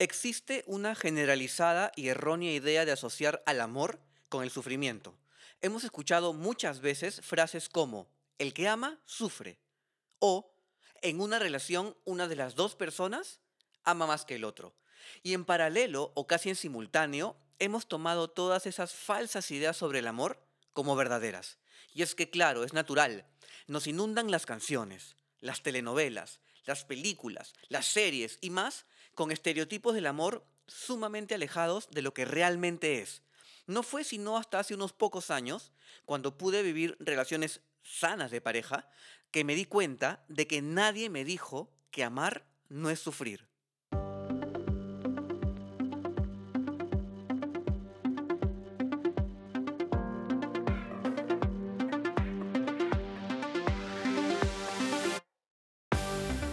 Existe una generalizada y errónea idea de asociar al amor con el sufrimiento. Hemos escuchado muchas veces frases como, el que ama, sufre. O, en una relación, una de las dos personas ama más que el otro. Y en paralelo, o casi en simultáneo, hemos tomado todas esas falsas ideas sobre el amor como verdaderas. Y es que, claro, es natural. Nos inundan las canciones, las telenovelas, las películas, las series y más con estereotipos del amor sumamente alejados de lo que realmente es. No fue sino hasta hace unos pocos años, cuando pude vivir relaciones sanas de pareja, que me di cuenta de que nadie me dijo que amar no es sufrir.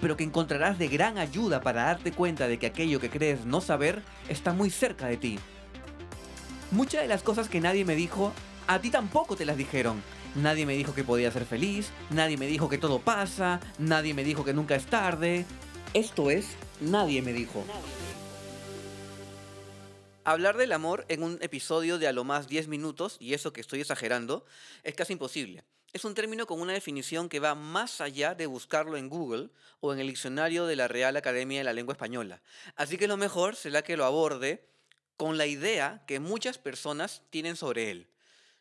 pero que encontrarás de gran ayuda para darte cuenta de que aquello que crees no saber está muy cerca de ti. Muchas de las cosas que nadie me dijo, a ti tampoco te las dijeron. Nadie me dijo que podía ser feliz, nadie me dijo que todo pasa, nadie me dijo que nunca es tarde. Esto es, nadie me dijo. Hablar del amor en un episodio de a lo más 10 minutos, y eso que estoy exagerando, es casi imposible. Es un término con una definición que va más allá de buscarlo en Google o en el diccionario de la Real Academia de la Lengua Española. Así que lo mejor será que lo aborde con la idea que muchas personas tienen sobre él.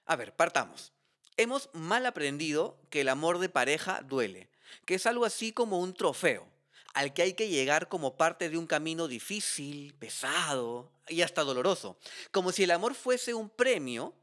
A ver, partamos. Hemos mal aprendido que el amor de pareja duele, que es algo así como un trofeo, al que hay que llegar como parte de un camino difícil, pesado y hasta doloroso, como si el amor fuese un premio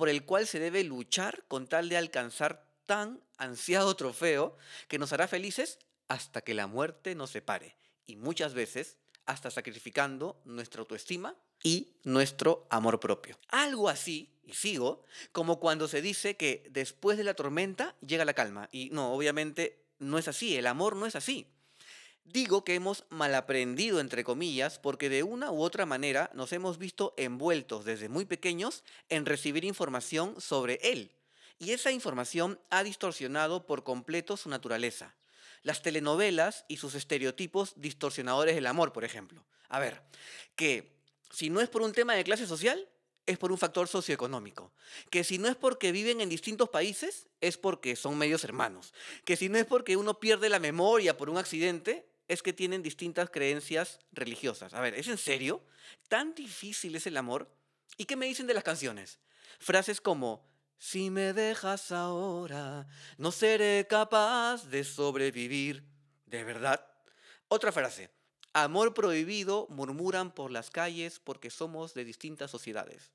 por el cual se debe luchar con tal de alcanzar tan ansiado trofeo que nos hará felices hasta que la muerte nos separe. Y muchas veces hasta sacrificando nuestra autoestima y nuestro amor propio. Algo así, y sigo, como cuando se dice que después de la tormenta llega la calma. Y no, obviamente no es así, el amor no es así. Digo que hemos malaprendido, entre comillas, porque de una u otra manera nos hemos visto envueltos desde muy pequeños en recibir información sobre él. Y esa información ha distorsionado por completo su naturaleza. Las telenovelas y sus estereotipos distorsionadores del amor, por ejemplo. A ver, que si no es por un tema de clase social, es por un factor socioeconómico. Que si no es porque viven en distintos países, es porque son medios hermanos. Que si no es porque uno pierde la memoria por un accidente, es que tienen distintas creencias religiosas. A ver, ¿es en serio? ¿Tan difícil es el amor? ¿Y qué me dicen de las canciones? Frases como, si me dejas ahora, no seré capaz de sobrevivir. ¿De verdad? Otra frase, amor prohibido murmuran por las calles porque somos de distintas sociedades.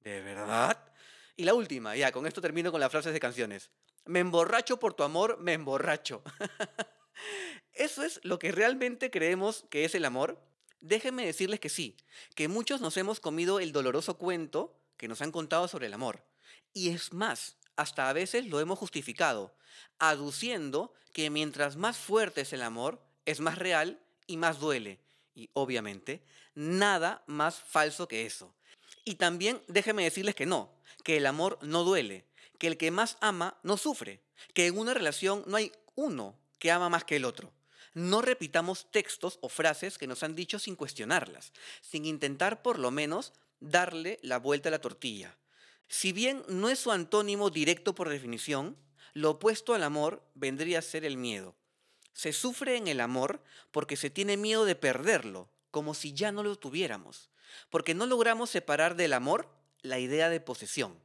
¿De verdad? Y la última, ya, con esto termino con las frases de canciones. Me emborracho por tu amor, me emborracho. ¿Eso es lo que realmente creemos que es el amor? Déjenme decirles que sí, que muchos nos hemos comido el doloroso cuento que nos han contado sobre el amor. Y es más, hasta a veces lo hemos justificado, aduciendo que mientras más fuerte es el amor, es más real y más duele. Y obviamente, nada más falso que eso. Y también déjenme decirles que no, que el amor no duele, que el que más ama no sufre, que en una relación no hay uno que ama más que el otro no repitamos textos o frases que nos han dicho sin cuestionarlas, sin intentar por lo menos darle la vuelta a la tortilla. Si bien no es su antónimo directo por definición, lo opuesto al amor vendría a ser el miedo. Se sufre en el amor porque se tiene miedo de perderlo, como si ya no lo tuviéramos, porque no logramos separar del amor la idea de posesión,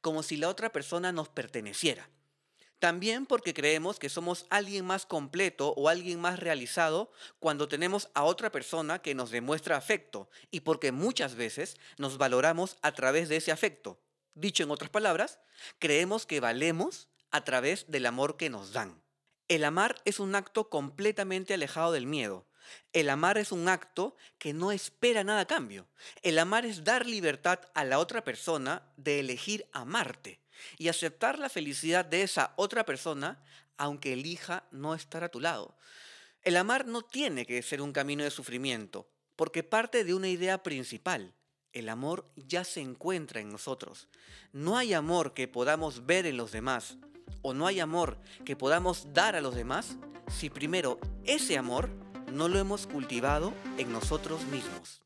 como si la otra persona nos perteneciera. También porque creemos que somos alguien más completo o alguien más realizado cuando tenemos a otra persona que nos demuestra afecto y porque muchas veces nos valoramos a través de ese afecto. Dicho en otras palabras, creemos que valemos a través del amor que nos dan. El amar es un acto completamente alejado del miedo, El amar es un acto que no espera nada a cambio. El amar es dar libertad a la otra persona de elegir amarte y aceptar la felicidad de esa otra persona aunque elija no estar a tu lado. El amar no tiene que ser un camino de sufrimiento, porque parte de una idea principal. El amor ya se encuentra en nosotros. No hay amor que podamos ver en los demás, o no hay amor que podamos dar a los demás si primero ese amor no lo hemos cultivado en nosotros mismos.